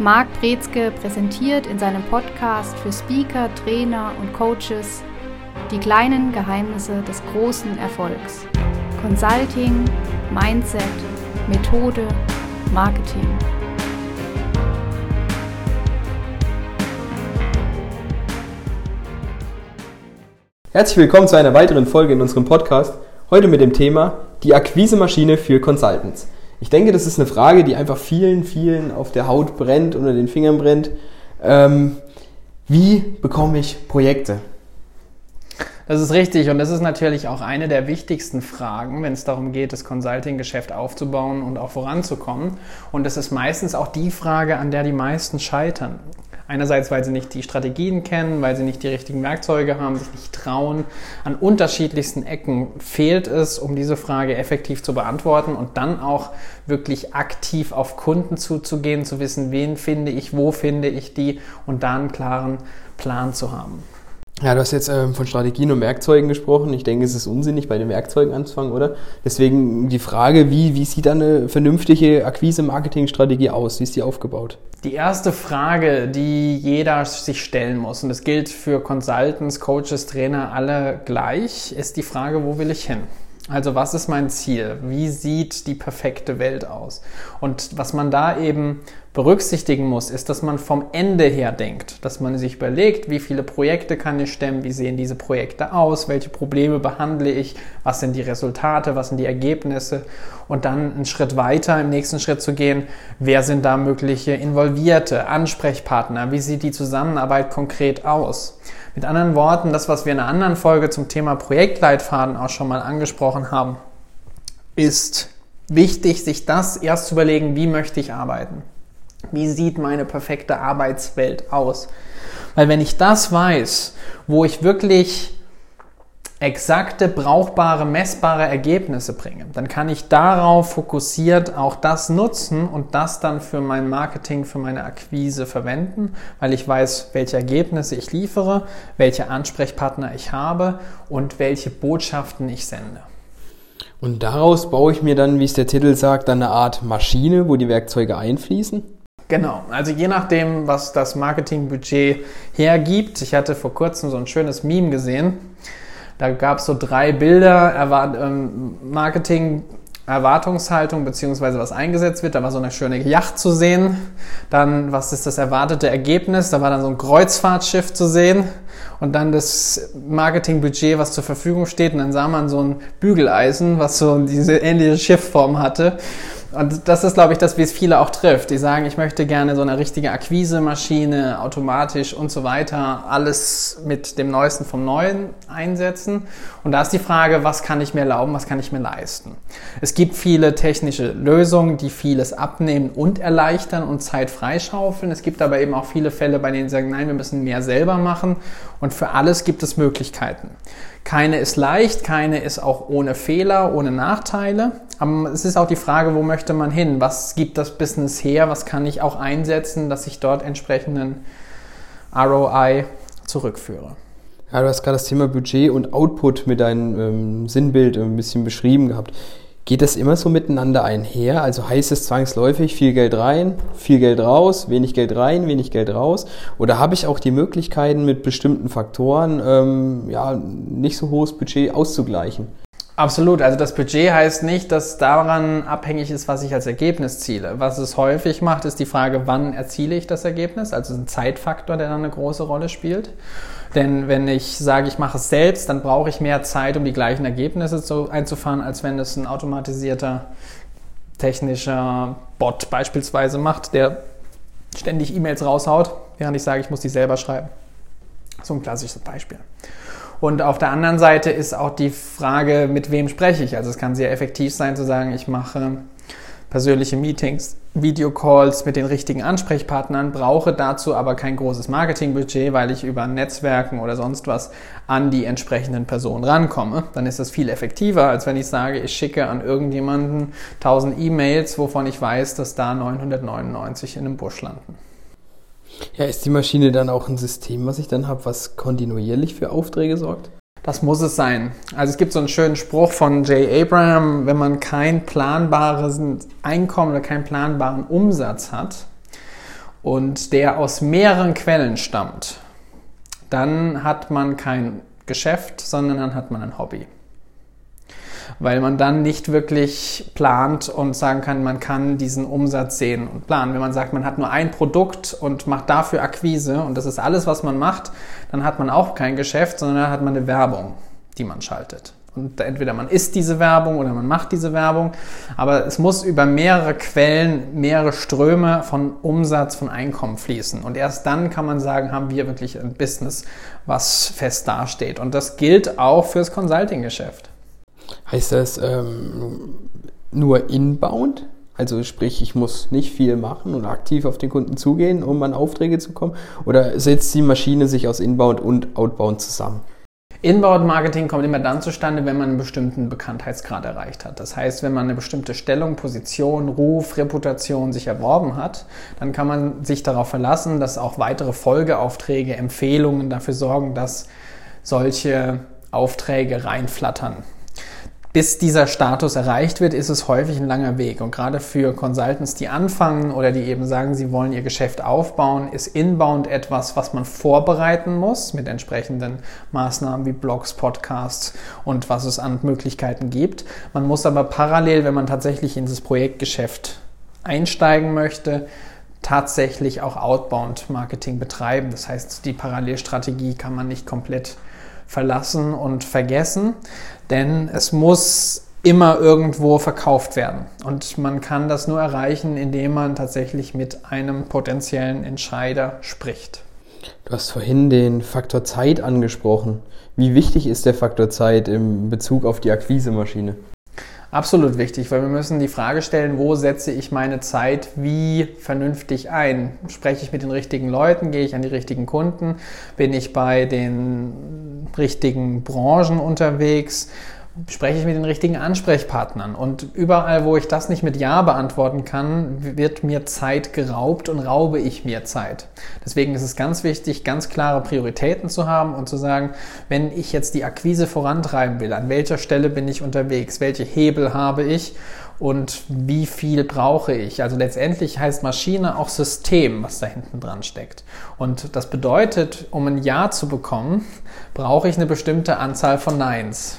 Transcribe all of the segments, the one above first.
Marc Brezke präsentiert in seinem Podcast für Speaker, Trainer und Coaches die kleinen Geheimnisse des großen Erfolgs. Consulting, Mindset, Methode, Marketing. Herzlich willkommen zu einer weiteren Folge in unserem Podcast. Heute mit dem Thema die Akquisemaschine für Consultants. Ich denke, das ist eine Frage, die einfach vielen, vielen auf der Haut brennt, unter den Fingern brennt. Ähm, wie bekomme ich Projekte? Das ist richtig und das ist natürlich auch eine der wichtigsten Fragen, wenn es darum geht, das Consulting-Geschäft aufzubauen und auch voranzukommen. Und das ist meistens auch die Frage, an der die meisten scheitern. Einerseits, weil sie nicht die Strategien kennen, weil sie nicht die richtigen Werkzeuge haben, sich nicht trauen. An unterschiedlichsten Ecken fehlt es, um diese Frage effektiv zu beantworten und dann auch wirklich aktiv auf Kunden zuzugehen, zu wissen, wen finde ich, wo finde ich die und da einen klaren Plan zu haben. Ja, du hast jetzt ähm, von Strategien und Werkzeugen gesprochen. Ich denke, es ist unsinnig, bei den Werkzeugen anzufangen, oder? Deswegen die Frage, wie, wie sieht eine vernünftige Akquise-Marketing-Strategie aus? Wie ist die aufgebaut? Die erste Frage, die jeder sich stellen muss, und das gilt für Consultants, Coaches, Trainer, alle gleich, ist die Frage, wo will ich hin? Also was ist mein Ziel? Wie sieht die perfekte Welt aus? Und was man da eben berücksichtigen muss, ist, dass man vom Ende her denkt, dass man sich überlegt, wie viele Projekte kann ich stemmen, wie sehen diese Projekte aus, welche Probleme behandle ich, was sind die Resultate, was sind die Ergebnisse? Und dann einen Schritt weiter im nächsten Schritt zu gehen, wer sind da mögliche Involvierte, Ansprechpartner, wie sieht die Zusammenarbeit konkret aus? Mit anderen Worten, das, was wir in einer anderen Folge zum Thema Projektleitfaden auch schon mal angesprochen haben, ist wichtig, sich das erst zu überlegen, wie möchte ich arbeiten? Wie sieht meine perfekte Arbeitswelt aus? Weil wenn ich das weiß, wo ich wirklich exakte, brauchbare, messbare Ergebnisse bringe, dann kann ich darauf fokussiert auch das nutzen und das dann für mein Marketing, für meine Akquise verwenden, weil ich weiß, welche Ergebnisse ich liefere, welche Ansprechpartner ich habe und welche Botschaften ich sende. Und daraus baue ich mir dann, wie es der Titel sagt, eine Art Maschine, wo die Werkzeuge einfließen? Genau, also je nachdem, was das Marketingbudget hergibt. Ich hatte vor kurzem so ein schönes Meme gesehen da gab es so drei Bilder, Erwart ähm, Marketing, Erwartungshaltung beziehungsweise was eingesetzt wird. Da war so eine schöne Yacht zu sehen. Dann, was ist das erwartete Ergebnis? Da war dann so ein Kreuzfahrtschiff zu sehen. Und dann das Marketingbudget, was zur Verfügung steht. Und dann sah man so ein Bügeleisen, was so diese ähnliche Schiffform hatte. Und das ist, glaube ich, das, wie es viele auch trifft. Die sagen, ich möchte gerne so eine richtige Akquise-Maschine, automatisch und so weiter, alles mit dem Neuesten vom Neuen einsetzen. Und da ist die Frage, was kann ich mir erlauben, was kann ich mir leisten? Es gibt viele technische Lösungen, die vieles abnehmen und erleichtern und Zeit freischaufeln. Es gibt aber eben auch viele Fälle, bei denen sie sagen, nein, wir müssen mehr selber machen. Und für alles gibt es Möglichkeiten. Keine ist leicht, keine ist auch ohne Fehler, ohne Nachteile. Aber es ist auch die Frage, wo möchte man hin? Was gibt das Business her? Was kann ich auch einsetzen, dass ich dort entsprechenden ROI zurückführe? Ja, du hast gerade das Thema Budget und Output mit deinem ähm, Sinnbild ein bisschen beschrieben gehabt. Geht das immer so miteinander einher? Also heißt es zwangsläufig viel Geld rein, viel Geld raus, wenig Geld rein, wenig Geld raus? Oder habe ich auch die Möglichkeiten mit bestimmten Faktoren ähm, ja, nicht so hohes Budget auszugleichen? Absolut. Also das Budget heißt nicht, dass daran abhängig ist, was ich als Ergebnis ziele. Was es häufig macht, ist die Frage, wann erziele ich das Ergebnis? Also ein Zeitfaktor, der dann eine große Rolle spielt. Denn wenn ich sage, ich mache es selbst, dann brauche ich mehr Zeit, um die gleichen Ergebnisse zu, einzufahren, als wenn es ein automatisierter technischer Bot beispielsweise macht, der ständig E-Mails raushaut, während ich sage, ich muss die selber schreiben. So ein klassisches Beispiel. Und auf der anderen Seite ist auch die Frage, mit wem spreche ich. Also es kann sehr effektiv sein zu sagen, ich mache persönliche Meetings, Videocalls mit den richtigen Ansprechpartnern, brauche dazu aber kein großes Marketingbudget, weil ich über Netzwerken oder sonst was an die entsprechenden Personen rankomme. Dann ist das viel effektiver, als wenn ich sage, ich schicke an irgendjemanden 1000 E-Mails, wovon ich weiß, dass da 999 in einem Busch landen. Ja, ist die Maschine dann auch ein System, was ich dann habe, was kontinuierlich für Aufträge sorgt? Das muss es sein. Also es gibt so einen schönen Spruch von Jay Abraham, wenn man kein planbares Einkommen oder keinen planbaren Umsatz hat und der aus mehreren Quellen stammt, dann hat man kein Geschäft, sondern dann hat man ein Hobby weil man dann nicht wirklich plant und sagen kann, man kann diesen Umsatz sehen und planen. Wenn man sagt, man hat nur ein Produkt und macht dafür Akquise und das ist alles, was man macht, dann hat man auch kein Geschäft, sondern dann hat man eine Werbung, die man schaltet. Und entweder man isst diese Werbung oder man macht diese Werbung, aber es muss über mehrere Quellen, mehrere Ströme von Umsatz, von Einkommen fließen. Und erst dann kann man sagen, haben wir wirklich ein Business, was fest dasteht. Und das gilt auch fürs Consulting-Geschäft. Heißt das ähm, nur inbound? Also sprich, ich muss nicht viel machen und aktiv auf den Kunden zugehen, um an Aufträge zu kommen? Oder setzt die Maschine sich aus Inbound und Outbound zusammen? Inbound-Marketing kommt immer dann zustande, wenn man einen bestimmten Bekanntheitsgrad erreicht hat. Das heißt, wenn man eine bestimmte Stellung, Position, Ruf, Reputation sich erworben hat, dann kann man sich darauf verlassen, dass auch weitere Folgeaufträge, Empfehlungen dafür sorgen, dass solche Aufträge reinflattern bis dieser Status erreicht wird, ist es häufig ein langer Weg. Und gerade für Consultants, die anfangen oder die eben sagen, sie wollen ihr Geschäft aufbauen, ist Inbound etwas, was man vorbereiten muss mit entsprechenden Maßnahmen wie Blogs, Podcasts und was es an Möglichkeiten gibt. Man muss aber parallel, wenn man tatsächlich in dieses Projektgeschäft einsteigen möchte, tatsächlich auch Outbound Marketing betreiben. Das heißt, die Parallelstrategie kann man nicht komplett verlassen und vergessen, denn es muss immer irgendwo verkauft werden. Und man kann das nur erreichen, indem man tatsächlich mit einem potenziellen Entscheider spricht. Du hast vorhin den Faktor Zeit angesprochen. Wie wichtig ist der Faktor Zeit im Bezug auf die Akquisemaschine? Absolut wichtig, weil wir müssen die Frage stellen, wo setze ich meine Zeit wie vernünftig ein? Spreche ich mit den richtigen Leuten? Gehe ich an die richtigen Kunden? Bin ich bei den richtigen Branchen unterwegs? spreche ich mit den richtigen Ansprechpartnern. Und überall, wo ich das nicht mit Ja beantworten kann, wird mir Zeit geraubt und raube ich mir Zeit. Deswegen ist es ganz wichtig, ganz klare Prioritäten zu haben und zu sagen, wenn ich jetzt die Akquise vorantreiben will, an welcher Stelle bin ich unterwegs, welche Hebel habe ich und wie viel brauche ich. Also letztendlich heißt Maschine auch System, was da hinten dran steckt. Und das bedeutet, um ein Ja zu bekommen, brauche ich eine bestimmte Anzahl von Neins.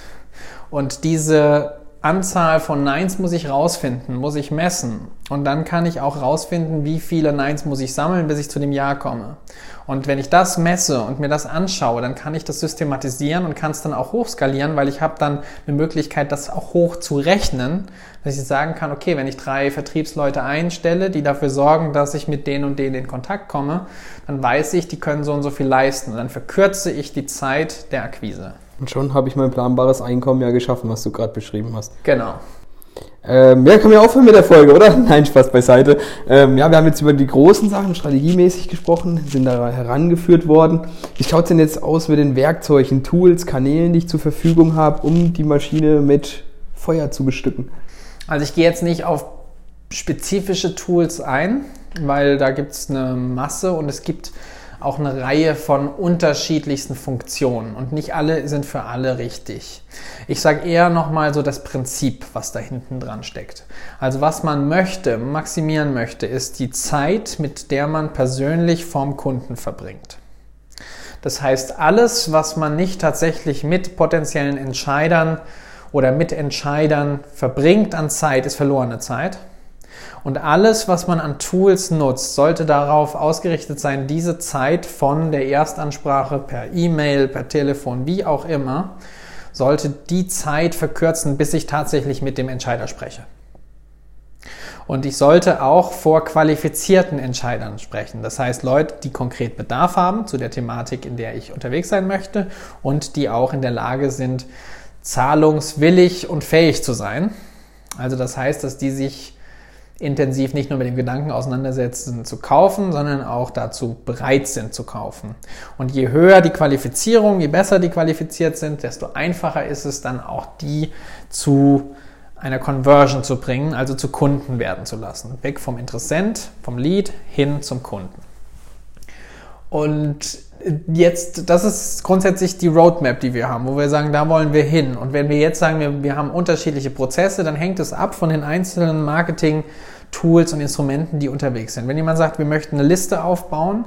Und diese Anzahl von Neins muss ich rausfinden, muss ich messen. Und dann kann ich auch rausfinden, wie viele Neins muss ich sammeln, bis ich zu dem Ja komme. Und wenn ich das messe und mir das anschaue, dann kann ich das systematisieren und kann es dann auch hochskalieren, weil ich habe dann eine Möglichkeit, das auch hoch zu rechnen, dass ich sagen kann, okay, wenn ich drei Vertriebsleute einstelle, die dafür sorgen, dass ich mit denen und denen in Kontakt komme, dann weiß ich, die können so und so viel leisten. Und dann verkürze ich die Zeit der Akquise. Und schon habe ich mein planbares Einkommen ja geschaffen, was du gerade beschrieben hast. Genau. Ähm, ja, können wir aufhören mit der Folge, oder? Nein, Spaß beiseite. Ähm, ja, wir haben jetzt über die großen Sachen strategiemäßig gesprochen, sind da herangeführt worden. Wie schaut es denn jetzt aus mit den Werkzeugen, Tools, Kanälen, die ich zur Verfügung habe, um die Maschine mit Feuer zu bestücken? Also ich gehe jetzt nicht auf spezifische Tools ein, weil da gibt es eine Masse und es gibt auch eine Reihe von unterschiedlichsten Funktionen und nicht alle sind für alle richtig. Ich sage eher nochmal so das Prinzip, was da hinten dran steckt. Also was man möchte, maximieren möchte, ist die Zeit, mit der man persönlich vorm Kunden verbringt. Das heißt, alles, was man nicht tatsächlich mit potenziellen Entscheidern oder mit Entscheidern verbringt an Zeit, ist verlorene Zeit. Und alles, was man an Tools nutzt, sollte darauf ausgerichtet sein, diese Zeit von der Erstansprache per E-Mail, per Telefon, wie auch immer, sollte die Zeit verkürzen, bis ich tatsächlich mit dem Entscheider spreche. Und ich sollte auch vor qualifizierten Entscheidern sprechen. Das heißt, Leute, die konkret Bedarf haben zu der Thematik, in der ich unterwegs sein möchte und die auch in der Lage sind, zahlungswillig und fähig zu sein. Also das heißt, dass die sich intensiv nicht nur mit dem Gedanken auseinandersetzen zu kaufen, sondern auch dazu bereit sind zu kaufen. Und je höher die Qualifizierung, je besser die qualifiziert sind, desto einfacher ist es dann auch die zu einer Conversion zu bringen, also zu Kunden werden zu lassen. Weg vom Interessent, vom Lead hin zum Kunden. Und jetzt, das ist grundsätzlich die Roadmap, die wir haben, wo wir sagen, da wollen wir hin. Und wenn wir jetzt sagen, wir, wir haben unterschiedliche Prozesse, dann hängt es ab von den einzelnen Marketing- Tools und Instrumenten, die unterwegs sind. Wenn jemand sagt, wir möchten eine Liste aufbauen,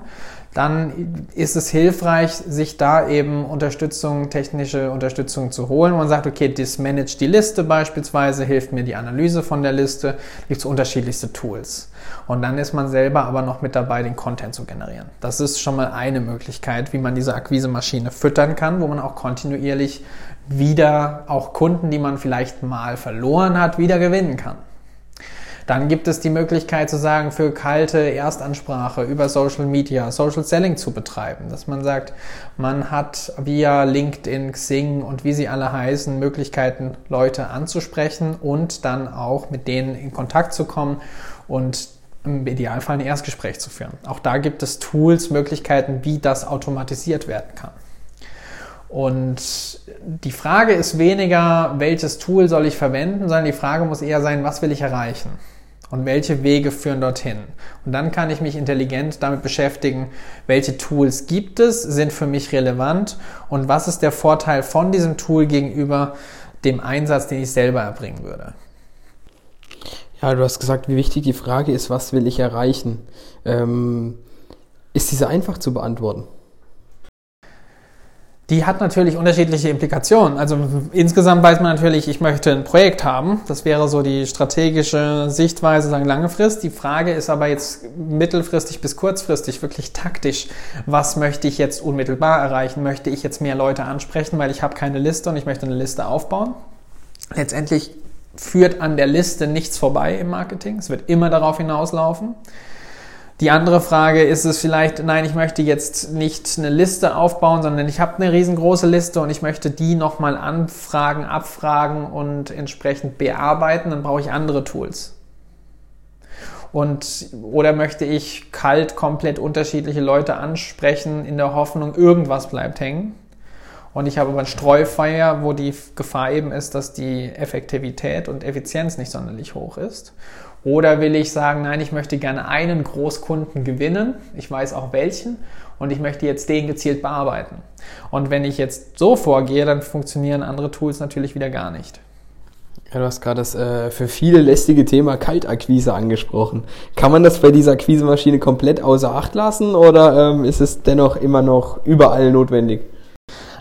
dann ist es hilfreich, sich da eben Unterstützung, technische Unterstützung zu holen. Man sagt, okay, das managt die Liste beispielsweise, hilft mir die Analyse von der Liste, gibt es unterschiedlichste Tools. Und dann ist man selber aber noch mit dabei, den Content zu generieren. Das ist schon mal eine Möglichkeit, wie man diese Akquise-Maschine füttern kann, wo man auch kontinuierlich wieder auch Kunden, die man vielleicht mal verloren hat, wieder gewinnen kann. Dann gibt es die Möglichkeit zu sagen, für kalte Erstansprache über Social Media Social Selling zu betreiben. Dass man sagt, man hat via LinkedIn, Xing und wie sie alle heißen, Möglichkeiten, Leute anzusprechen und dann auch mit denen in Kontakt zu kommen und im Idealfall ein Erstgespräch zu führen. Auch da gibt es Tools, Möglichkeiten, wie das automatisiert werden kann. Und die Frage ist weniger, welches Tool soll ich verwenden, sondern die Frage muss eher sein, was will ich erreichen? und welche Wege führen dorthin. Und dann kann ich mich intelligent damit beschäftigen, welche Tools gibt es, sind für mich relevant und was ist der Vorteil von diesem Tool gegenüber dem Einsatz, den ich selber erbringen würde. Ja, du hast gesagt, wie wichtig die Frage ist, was will ich erreichen? Ähm, ist diese einfach zu beantworten? die hat natürlich unterschiedliche Implikationen. Also insgesamt weiß man natürlich, ich möchte ein Projekt haben. Das wäre so die strategische Sichtweise, sagen lange Frist. Die Frage ist aber jetzt mittelfristig bis kurzfristig wirklich taktisch. Was möchte ich jetzt unmittelbar erreichen? Möchte ich jetzt mehr Leute ansprechen, weil ich habe keine Liste und ich möchte eine Liste aufbauen? Letztendlich führt an der Liste nichts vorbei im Marketing. Es wird immer darauf hinauslaufen. Die andere Frage ist es vielleicht, nein, ich möchte jetzt nicht eine Liste aufbauen, sondern ich habe eine riesengroße Liste und ich möchte die nochmal anfragen, abfragen und entsprechend bearbeiten, dann brauche ich andere Tools. Und, oder möchte ich kalt komplett unterschiedliche Leute ansprechen in der Hoffnung, irgendwas bleibt hängen. Und ich habe aber ein Streufeuer, wo die Gefahr eben ist, dass die Effektivität und Effizienz nicht sonderlich hoch ist. Oder will ich sagen, nein, ich möchte gerne einen Großkunden gewinnen, ich weiß auch welchen, und ich möchte jetzt den gezielt bearbeiten. Und wenn ich jetzt so vorgehe, dann funktionieren andere Tools natürlich wieder gar nicht. Ja, du hast gerade das äh, für viele lästige Thema Kaltakquise angesprochen. Kann man das bei dieser Akquisemaschine komplett außer Acht lassen oder ähm, ist es dennoch immer noch überall notwendig?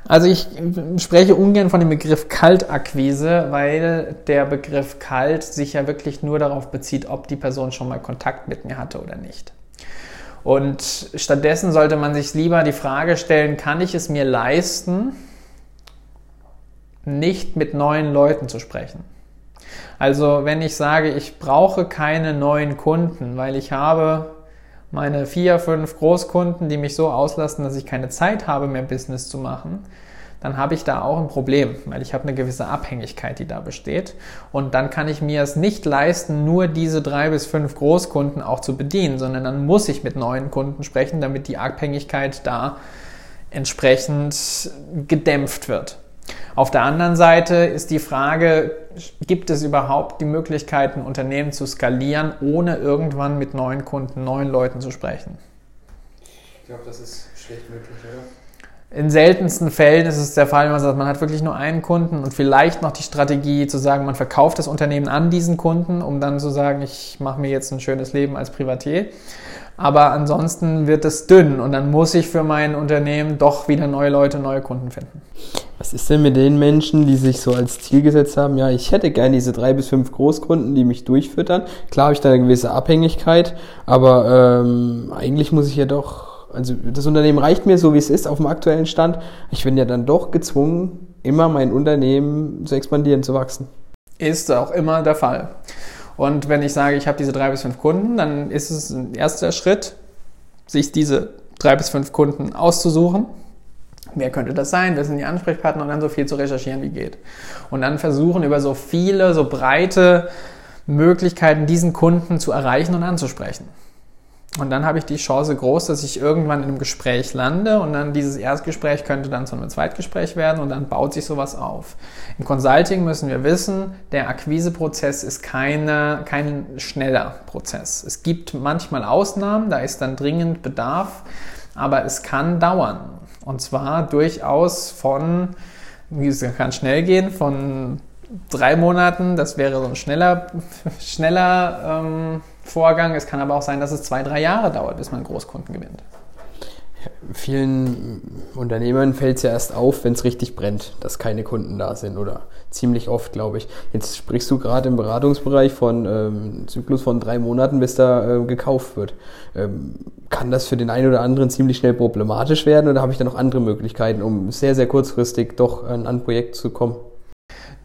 Also ich spreche ungern von dem Begriff Kaltakquise, weil der Begriff kalt sich ja wirklich nur darauf bezieht, ob die Person schon mal Kontakt mit mir hatte oder nicht. Und stattdessen sollte man sich lieber die Frage stellen, kann ich es mir leisten, nicht mit neuen Leuten zu sprechen? Also wenn ich sage, ich brauche keine neuen Kunden, weil ich habe meine vier, fünf Großkunden, die mich so auslasten, dass ich keine Zeit habe, mehr Business zu machen, dann habe ich da auch ein Problem, weil ich habe eine gewisse Abhängigkeit, die da besteht. Und dann kann ich mir es nicht leisten, nur diese drei bis fünf Großkunden auch zu bedienen, sondern dann muss ich mit neuen Kunden sprechen, damit die Abhängigkeit da entsprechend gedämpft wird. Auf der anderen Seite ist die Frage, gibt es überhaupt die Möglichkeit, ein Unternehmen zu skalieren, ohne irgendwann mit neuen Kunden, neuen Leuten zu sprechen? Ich glaube, das ist schlecht möglich, oder? In seltensten Fällen ist es der Fall, wenn man sagt, man hat wirklich nur einen Kunden und vielleicht noch die Strategie zu sagen, man verkauft das Unternehmen an diesen Kunden, um dann zu sagen, ich mache mir jetzt ein schönes Leben als Privatier. Aber ansonsten wird es dünn und dann muss ich für mein Unternehmen doch wieder neue Leute, neue Kunden finden. Was ist denn mit den Menschen, die sich so als Ziel gesetzt haben, ja, ich hätte gerne diese drei bis fünf Großkunden, die mich durchfüttern. Klar habe ich da eine gewisse Abhängigkeit, aber ähm, eigentlich muss ich ja doch, also das Unternehmen reicht mir so, wie es ist, auf dem aktuellen Stand. Ich bin ja dann doch gezwungen, immer mein Unternehmen zu expandieren, zu wachsen. Ist auch immer der Fall. Und wenn ich sage, ich habe diese drei bis fünf Kunden, dann ist es ein erster Schritt, sich diese drei bis fünf Kunden auszusuchen. Wer könnte das sein? Wer sind die Ansprechpartner? Und dann so viel zu recherchieren, wie geht. Und dann versuchen, über so viele, so breite Möglichkeiten diesen Kunden zu erreichen und anzusprechen. Und dann habe ich die Chance groß, dass ich irgendwann in einem Gespräch lande und dann dieses Erstgespräch könnte dann zu einem Zweitgespräch werden und dann baut sich sowas auf. Im Consulting müssen wir wissen, der Akquiseprozess ist keine, kein schneller Prozess. Es gibt manchmal Ausnahmen, da ist dann dringend Bedarf, aber es kann dauern. Und zwar durchaus von, es kann schnell gehen, von drei Monaten, das wäre so ein schneller, schneller ähm, Vorgang. Es kann aber auch sein, dass es zwei, drei Jahre dauert, bis man Großkunden gewinnt. Vielen Unternehmern fällt es ja erst auf, wenn es richtig brennt, dass keine Kunden da sind oder ziemlich oft, glaube ich. Jetzt sprichst du gerade im Beratungsbereich von ähm, Zyklus von drei Monaten, bis da äh, gekauft wird. Ähm, kann das für den einen oder anderen ziemlich schnell problematisch werden oder habe ich da noch andere Möglichkeiten, um sehr, sehr kurzfristig doch an ein Projekt zu kommen?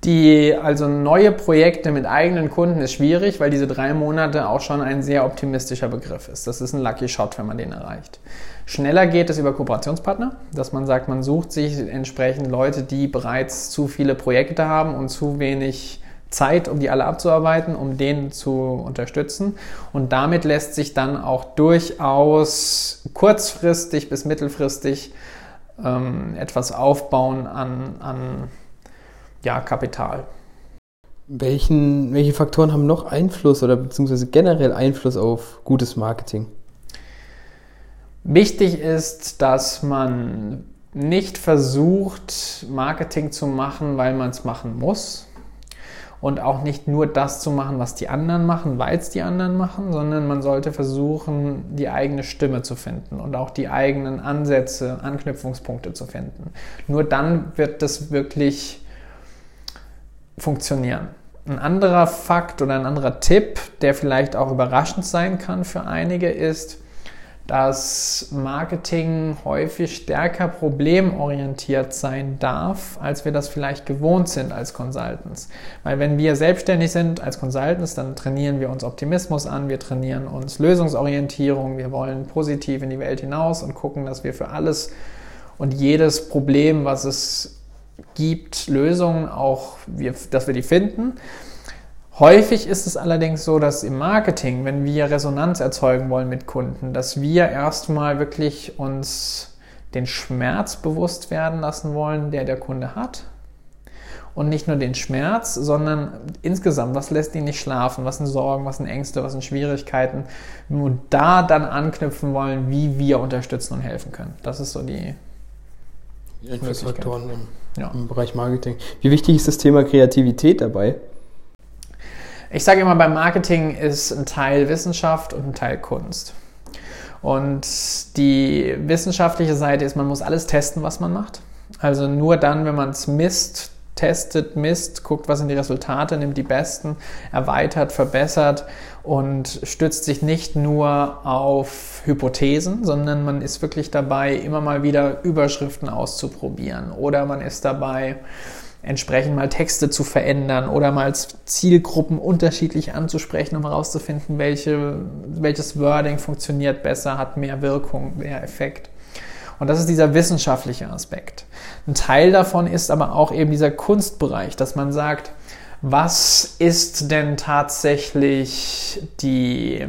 Die, also neue Projekte mit eigenen Kunden ist schwierig, weil diese drei Monate auch schon ein sehr optimistischer Begriff ist. Das ist ein Lucky Shot, wenn man den erreicht. Schneller geht es über Kooperationspartner, dass man sagt, man sucht sich entsprechend Leute, die bereits zu viele Projekte haben und zu wenig Zeit, um die alle abzuarbeiten, um den zu unterstützen. Und damit lässt sich dann auch durchaus kurzfristig bis mittelfristig ähm, etwas aufbauen an, an ja, Kapital. Welchen, welche Faktoren haben noch Einfluss oder beziehungsweise generell Einfluss auf gutes Marketing? Wichtig ist, dass man nicht versucht, Marketing zu machen, weil man es machen muss. Und auch nicht nur das zu machen, was die anderen machen, weil es die anderen machen, sondern man sollte versuchen, die eigene Stimme zu finden und auch die eigenen Ansätze, Anknüpfungspunkte zu finden. Nur dann wird das wirklich funktionieren. Ein anderer Fakt oder ein anderer Tipp, der vielleicht auch überraschend sein kann für einige, ist, dass Marketing häufig stärker problemorientiert sein darf, als wir das vielleicht gewohnt sind als Consultants. Weil wenn wir selbstständig sind als Consultants, dann trainieren wir uns Optimismus an, wir trainieren uns Lösungsorientierung, wir wollen positiv in die Welt hinaus und gucken, dass wir für alles und jedes Problem, was es gibt Lösungen auch, wir, dass wir die finden. Häufig ist es allerdings so, dass im Marketing, wenn wir Resonanz erzeugen wollen mit Kunden, dass wir erstmal wirklich uns den Schmerz bewusst werden lassen wollen, der der Kunde hat. Und nicht nur den Schmerz, sondern insgesamt, was lässt ihn nicht schlafen, was sind Sorgen, was sind Ängste, was sind Schwierigkeiten. Und da dann anknüpfen wollen, wie wir unterstützen und helfen können. Das ist so die Einflussfaktoren im, ja. im Bereich Marketing. Wie wichtig ist das Thema Kreativität dabei? Ich sage immer, beim Marketing ist ein Teil Wissenschaft und ein Teil Kunst. Und die wissenschaftliche Seite ist, man muss alles testen, was man macht. Also nur dann, wenn man es misst, testet, misst, guckt, was sind die Resultate, nimmt die besten, erweitert, verbessert und stützt sich nicht nur auf Hypothesen, sondern man ist wirklich dabei, immer mal wieder Überschriften auszuprobieren oder man ist dabei, entsprechend mal Texte zu verändern oder mal Zielgruppen unterschiedlich anzusprechen, um herauszufinden, welche, welches Wording funktioniert besser, hat mehr Wirkung, mehr Effekt. Und das ist dieser wissenschaftliche Aspekt. Ein Teil davon ist aber auch eben dieser Kunstbereich, dass man sagt, was ist denn tatsächlich die,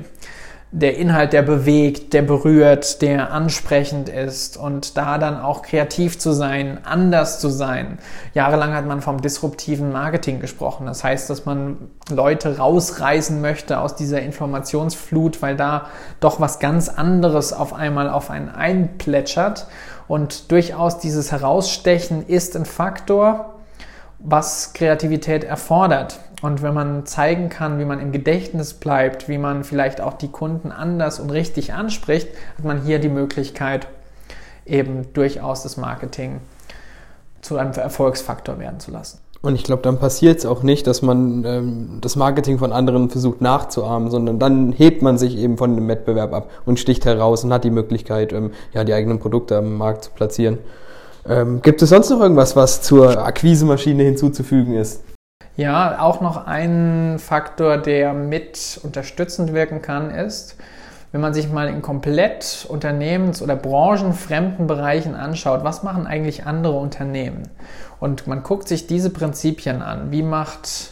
der Inhalt, der bewegt, der berührt, der ansprechend ist und da dann auch kreativ zu sein, anders zu sein. Jahrelang hat man vom disruptiven Marketing gesprochen. Das heißt, dass man Leute rausreißen möchte aus dieser Informationsflut, weil da doch was ganz anderes auf einmal auf einen einplätschert. Und durchaus dieses Herausstechen ist ein Faktor, was Kreativität erfordert. Und wenn man zeigen kann, wie man im Gedächtnis bleibt, wie man vielleicht auch die Kunden anders und richtig anspricht, hat man hier die Möglichkeit, eben durchaus das Marketing zu einem Erfolgsfaktor werden zu lassen. Und ich glaube, dann passiert es auch nicht, dass man ähm, das Marketing von anderen versucht nachzuahmen, sondern dann hebt man sich eben von dem Wettbewerb ab und sticht heraus und hat die Möglichkeit, ähm, ja, die eigenen Produkte am Markt zu platzieren. Ähm, gibt es sonst noch irgendwas, was zur Akquisemaschine hinzuzufügen ist? Ja, auch noch ein Faktor, der mit unterstützend wirken kann, ist, wenn man sich mal in komplett unternehmens- oder branchenfremden Bereichen anschaut, was machen eigentlich andere Unternehmen? Und man guckt sich diese Prinzipien an. Wie macht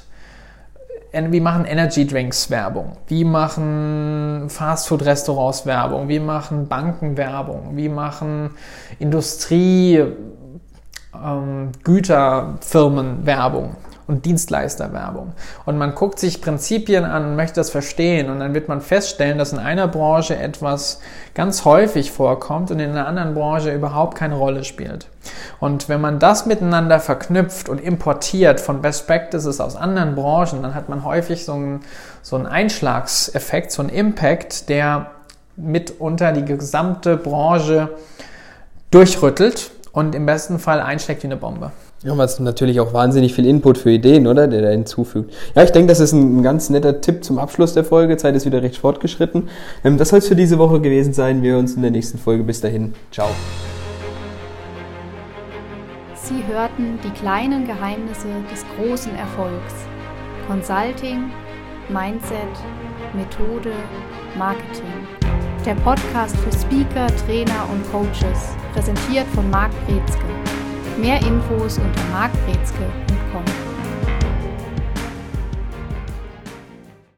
wie machen Energy Drinks Werbung? Wie machen Fastfood Restaurants Werbung? Wie machen Banken Werbung? Wie machen Industrie ähm, Güterfirmen Werbung? Und Dienstleisterwerbung. Und man guckt sich Prinzipien an möchte das verstehen und dann wird man feststellen, dass in einer Branche etwas ganz häufig vorkommt und in einer anderen Branche überhaupt keine Rolle spielt. Und wenn man das miteinander verknüpft und importiert von Best Practices aus anderen Branchen, dann hat man häufig so einen, so einen Einschlagseffekt, so einen Impact, der mitunter die gesamte Branche durchrüttelt und im besten Fall einschlägt wie eine Bombe. Ja, was natürlich auch wahnsinnig viel Input für Ideen, oder? Der da hinzufügt. Ja, ich denke, das ist ein ganz netter Tipp zum Abschluss der Folge. Zeit ist wieder recht fortgeschritten. Ähm, das soll es für diese Woche gewesen sein. Wir uns in der nächsten Folge. Bis dahin. Ciao. Sie hörten die kleinen Geheimnisse des großen Erfolgs. Consulting, Mindset, Methode, Marketing. Der Podcast für Speaker, Trainer und Coaches, präsentiert von Marc Brezke. Mehr Infos unter markbrezke.com.